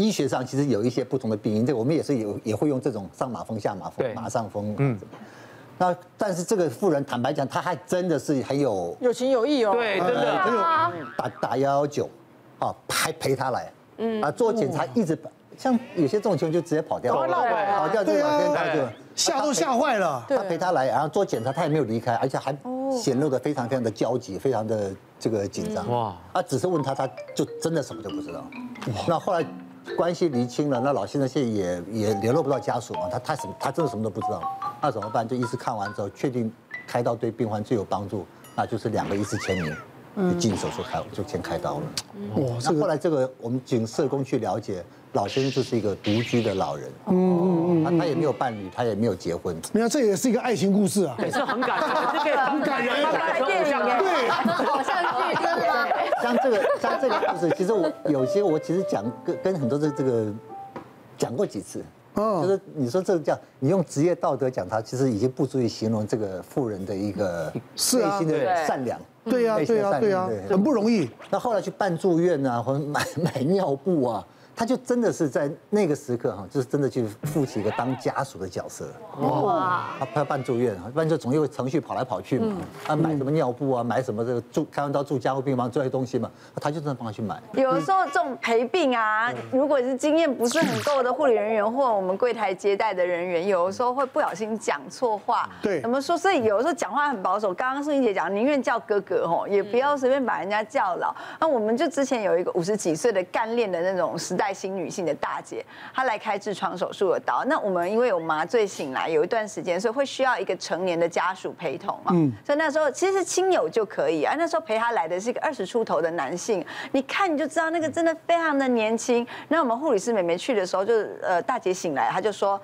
医学上其实有一些不同的病因，这个我们也是有也会用这种上马风下马风马上风，嗯。那但是这个妇人坦白讲，她还真的是很有有情有义哦，对，真的。很有打打幺幺九，啊，还陪她来，嗯。啊，做检查一直像有些这种情况就直接跑掉，跑掉就老天他就吓都吓坏了。他陪她来，然后做检查，他也没有离开，而且还显露的非常非常的焦急，非常的这个紧张。哇，啊，只是问他，他就真的什么都不知道。那后来关系厘清了，那老先生现在也也联络不到家属嘛，他他什么他真的什么都不知道。那怎么办？就医师看完之后，确定开刀对病患最有帮助，那就是两个医师签名，就进手术开，就先开刀了。哇，那后来这个我们请社工去了解，老先生就是一个独居的老人，嗯嗯嗯，他也没有伴侣，他也没有结婚。没有，这也是一个爱情故事啊，也是很感人，这个 很感人，拍电影对，好像。像这个像这个故事，其实我有些我其实讲跟跟很多的这个讲过几次。就是你说这个叫你用职业道德讲他，其实已经不足以形容这个富人的一个内心的善良。对呀，对呀，对呀，很不容易。那后来去办住院啊，或者买买尿布啊。他就真的是在那个时刻哈，就是真的去负起一个当家属的角色。哇！他他办住院，不然就总有程序跑来跑去嘛。他买什么尿布啊，买什么这个住开完刀住加护病房这些东西嘛，他就真的帮他去买。有的时候这种陪病啊，如果是经验不是很够的护理人员或我们柜台接待的人员，有的时候会不小心讲错话。对。怎么说？所以有的时候讲话很保守。刚刚素英姐讲，宁愿叫哥哥吼，也不要随便把人家叫老。那我们就之前有一个五十几岁的干练的那种时代新女性的大姐，她来开痔疮手术的刀。那我们因为有麻醉醒来，有一段时间，所以会需要一个成年的家属陪同嘛。嗯。所以那时候其实是亲友就可以啊。那时候陪她来的是一个二十出头的男性，你看你就知道那个真的非常的年轻。那我们护理师妹妹去的时候，就呃大姐醒来，她就说。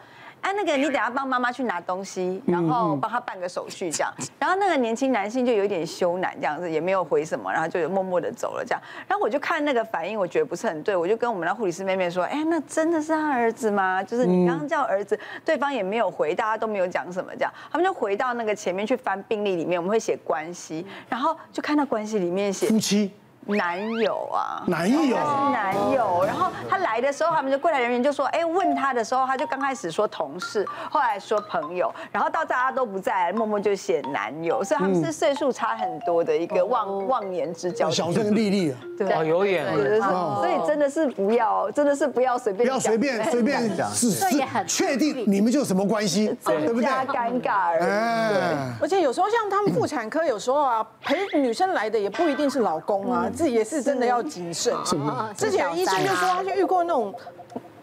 哎，那个你等下帮妈妈去拿东西，然后帮她办个手续这样。然后那个年轻男性就有点羞赧这样子，也没有回什么，然后就默默的走了这样。然后我就看那个反应，我觉得不是很对，我就跟我们的护理师妹妹说：“哎，那真的是他儿子吗？就是你刚刚叫儿子，对方也没有回，大家都没有讲什么这样。他们就回到那个前面去翻病历里面，我们会写关系，然后就看到关系里面写夫妻。”男友啊，男友，是男友。然后他来的时候，他们的柜台人员就说：“哎，问他的时候，他就刚开始说同事，后来说朋友，然后到大家都不在，默默就写男友。所以他们是岁数差很多的一个忘忘年之交。小镇丽丽，对，有眼。所以真的是不要，真的是不要随便，不要随便随便讲，是是确定你们就什么关系，对不对？尴尬而已。而且有时候像他们妇产科，有时候啊，陪女生来的也不一定是老公啊。自己也是真的要谨慎。之前医生就说，他就遇过那种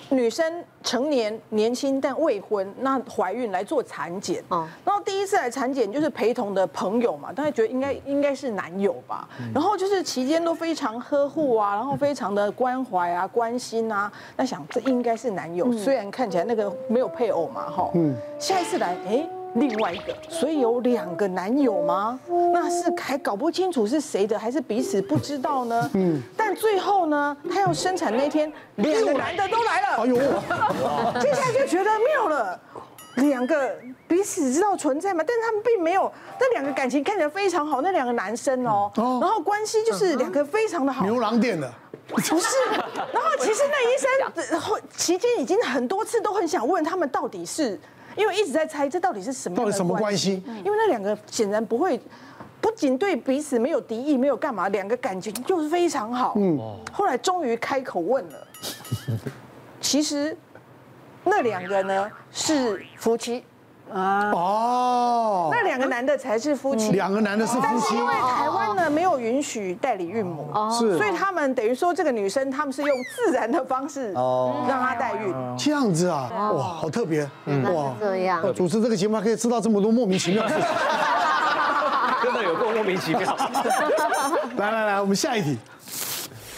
女生成年年轻但未婚，那怀孕来做产检。然后第一次来产检就是陪同的朋友嘛，大家觉得应该应该是男友吧。然后就是期间都非常呵护啊，然后非常的关怀啊、关心啊。那想这应该是男友，虽然看起来那个没有配偶嘛，哈。下一次来，哎。另外一个，所以有两个男友吗？那是还搞不清楚是谁的，还是彼此不知道呢？嗯。但最后呢，他要生产那天，两个男的都来了。哎呦，接下来就觉得妙了，两个彼此知道存在嘛，但是他们并没有，那两个感情看起来非常好，那两个男生哦，然后关系就是两个非常的好。牛郎店的。不是，然后其实那医生后期间已经很多次都很想问他们到底是。因为一直在猜这到底是什么？到底什么关系？因为那两个显然不会，不仅对彼此没有敌意，没有干嘛，两个感情就是非常好。嗯，后来终于开口问了，其实那两个呢是夫妻。啊。哦，那两个男的才是夫妻，两个男的是夫妻，但是因为台湾呢没有允许代理孕母，是，所以他们等于说这个女生他们是用自然的方式哦。让她代孕，这样子啊，哇，好特别，哇，这样，主持这个节目还可以知道这么多莫名其妙的事。情，真的有够莫名其妙。来来来，我们下一题。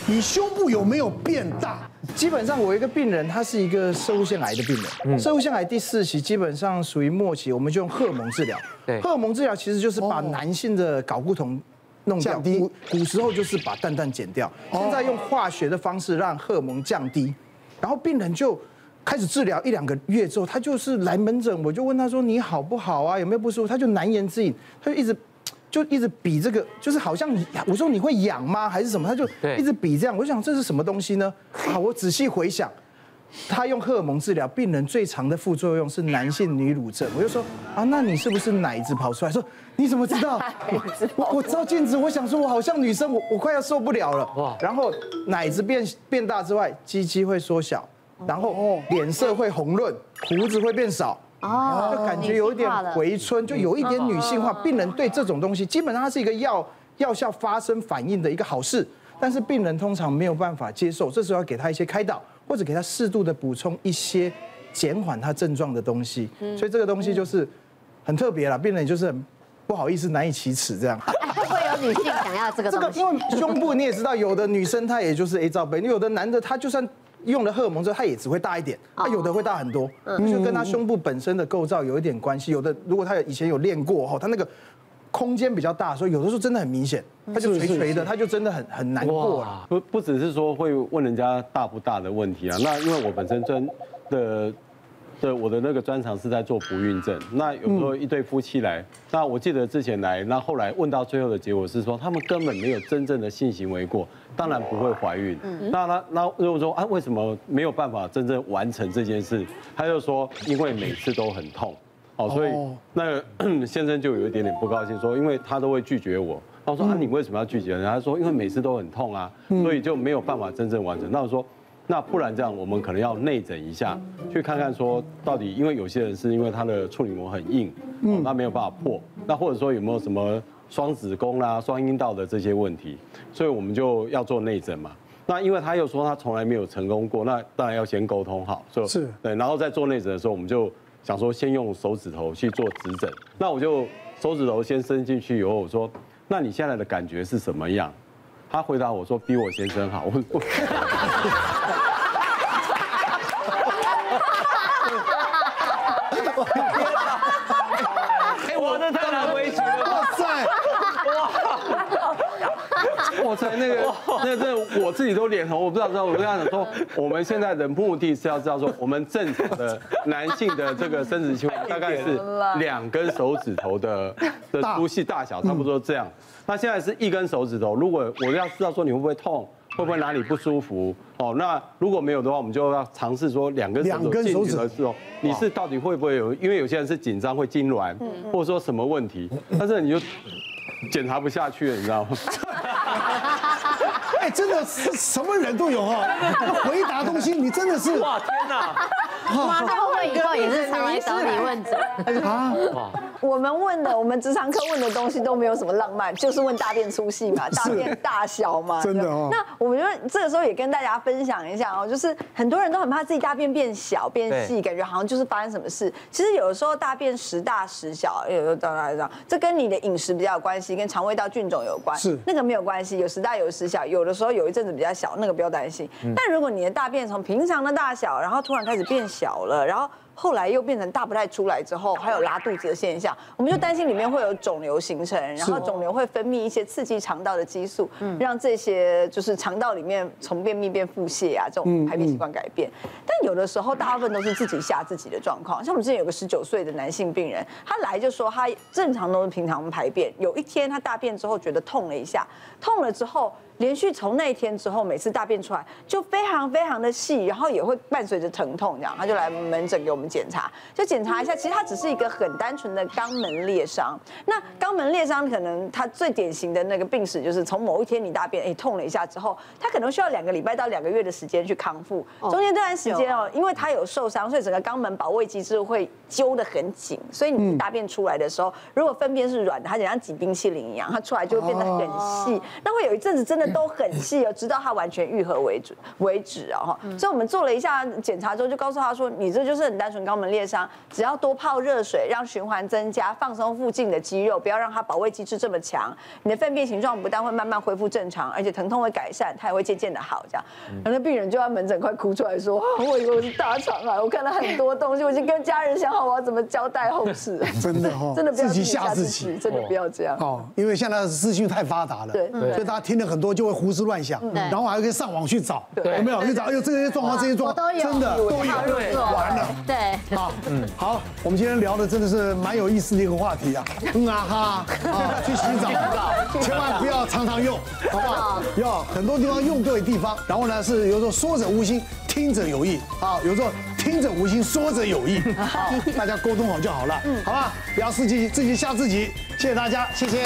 你胸部有没有变大？基本上，我一个病人，他是一个摄护腺癌的病人。摄护腺癌第四期，基本上属于末期，我们就用荷尔蒙治疗。对，荷尔蒙治疗其实就是把男性的睾固酮弄掉。古古时候就是把蛋蛋剪掉，现在用化学的方式让荷尔蒙降低。然后病人就开始治疗一两个月之后，他就是来门诊，我就问他说：“你好不好啊？有没有不舒服？”他就难言之隐，他就一直。就一直比这个，就是好像我说你会痒吗，还是什么？他就一直比这样。我想这是什么东西呢？好，我仔细回想，他用荷尔蒙治疗，病人最常的副作用是男性女乳症。我就说啊，那你是不是奶子跑出来？说你怎么知道？我我照镜子，我想说我好像女生，我我快要受不了了。哇！然后奶子变变大之外，鸡鸡会缩小，然后脸色会红润，胡子会变少，哦，就感觉有一点回春，就有一点女性化。病人对这种东西，基本上它是一个药药效发生反应的一个好事，但是病人通常没有办法接受，这时候要给他一些开导。或者给他适度的补充一些减缓他症状的东西，所以这个东西就是很特别了，病人就是很不好意思难以启齿这样。会有女性想要这个东西？这个因为胸部你也知道，有的女生她也就是 A 罩杯，有的男的他就算用了荷尔蒙之后，它也只会大一点，它有的会大很多，就跟他胸部本身的构造有一点关系。有的如果他以前有练过哈，他那个。空间比较大，所以有的时候真的很明显，他就垂垂的，他就真的很很难过了。不不只是说会问人家大不大的问题啊，那因为我本身真的的我的那个专长是在做不孕症，那有时候一对夫妻来，那我记得之前来，那后来问到最后的结果是说，他们根本没有真正的性行为过，当然不会怀孕。那那那如果说啊，为什么没有办法真正完成这件事？他就说，因为每次都很痛。哦，所以那个先生就有一点点不高兴，说因为他都会拒绝我。那我说啊，你为什么要拒绝呢？他说因为每次都很痛啊，所以就没有办法真正完成。那我说，那不然这样，我们可能要内诊一下，去看看说到底，因为有些人是因为他的处女膜很硬，嗯，那没有办法破。那或者说有没有什么双子宫啦、双阴道的这些问题？所以我们就要做内诊嘛。那因为他又说他从来没有成功过，那当然要先沟通好，所以是对，然后在做内诊的时候，我们就。想说先用手指头去做指诊，那我就手指头先伸进去以后，我说，那你现在的感觉是什么样？他回答我说比我先生好。我 我。哎，我这太难为情了。哇塞！我操，那个，那这我自己都脸红，我不知道知道。我跟他讲说，我们现在的目的是要知道说，我们正常的男性的这个生殖器官大概是 两根手指头的的粗细大小，差不多这样。那现在是一根手指头，如果我要知道说你会不会痛，会不会哪里不舒服，哦，那如果没有的话，我们就要尝试说两根手指头进去的时候，你是到底会不会有？因为有些人是紧张会痉挛，或者说什么问题，但是你就检查不下去了，你知道吗？哎，真的是什么人都有哈，回答东西你真的是哇天哪！妈，会不会以后也是常来找你问诊 啊？我们问的，我们直肠科问的东西都没有什么浪漫，就是问大便粗细嘛，大便大小嘛。真的哦。那我们就这个时候也跟大家分享一下哦，就是很多人都很怕自己大便变小变细，感觉好像就是发生什么事。其实有的时候大便时大时小，有时候这样这样，这跟你的饮食比较有关系，跟肠胃道菌种有关。是。那个没有关系，有时大有时小，有的时候有一阵子比较小，那个不要担心。但如果你的大便从平常的大小，然后突然开始变小了，然后。后来又变成大不太出来之后，还有拉肚子的现象，我们就担心里面会有肿瘤形成，然后肿瘤会分泌一些刺激肠道的激素，让这些就是肠道里面从便秘变腹泻啊这种排便习惯改变。但有的时候大部分都是自己吓自己的状况，像我们之前有个十九岁的男性病人，他来就说他正常都是平常排便，有一天他大便之后觉得痛了一下，痛了之后。连续从那一天之后，每次大便出来就非常非常的细，然后也会伴随着疼痛，这样他就来门诊给我们检查，就检查一下，其实他只是一个很单纯的肛门裂伤。那肛门裂伤可能他最典型的那个病史就是从某一天你大便哎痛了一下之后，他可能需要两个礼拜到两个月的时间去康复。中间这段时间哦，因为他有受伤，所以整个肛门保卫机制会揪得很紧，所以你大便出来的时候，如果粪便是软的，它就像挤冰淇淋一样，它出来就会变得很细。那会有一阵子真的。都很细哦，直到它完全愈合为止为止啊哈。所以我们做了一下检查之后，就告诉他说，你这就是很单纯肛门裂伤，只要多泡热水，让循环增加，放松附近的肌肉，不要让它保卫机制这么强，你的粪便形状不但会慢慢恢复正常，而且疼痛会改善，它也会渐渐的好。这样，然后那病人就在门诊快哭出来说，我以为我是大肠癌，我看了很多东西，我已经跟家人想好我要怎么交代后事。真的哈，真的不要自己吓自己，真的不要这样。哦，因为现在的资讯太发达了，对，所以大家听了很多就会胡思乱想，然后还可以上网去找，有没有？去找，哎呦，这些状况，这些状况，真的都有，完了。对，对，好，嗯，好，我们今天聊的真的是蛮有意思的一个话题啊，嗯啊哈啊，去洗澡，千万不要常常用，好不好？要很多地方用对地方，然后呢是有时候说者无心，听者有意，啊，有时候听者无心，说者有意，好，大家沟通好就好了，嗯，好吧，不要自己自己吓自己，谢谢大家，谢谢。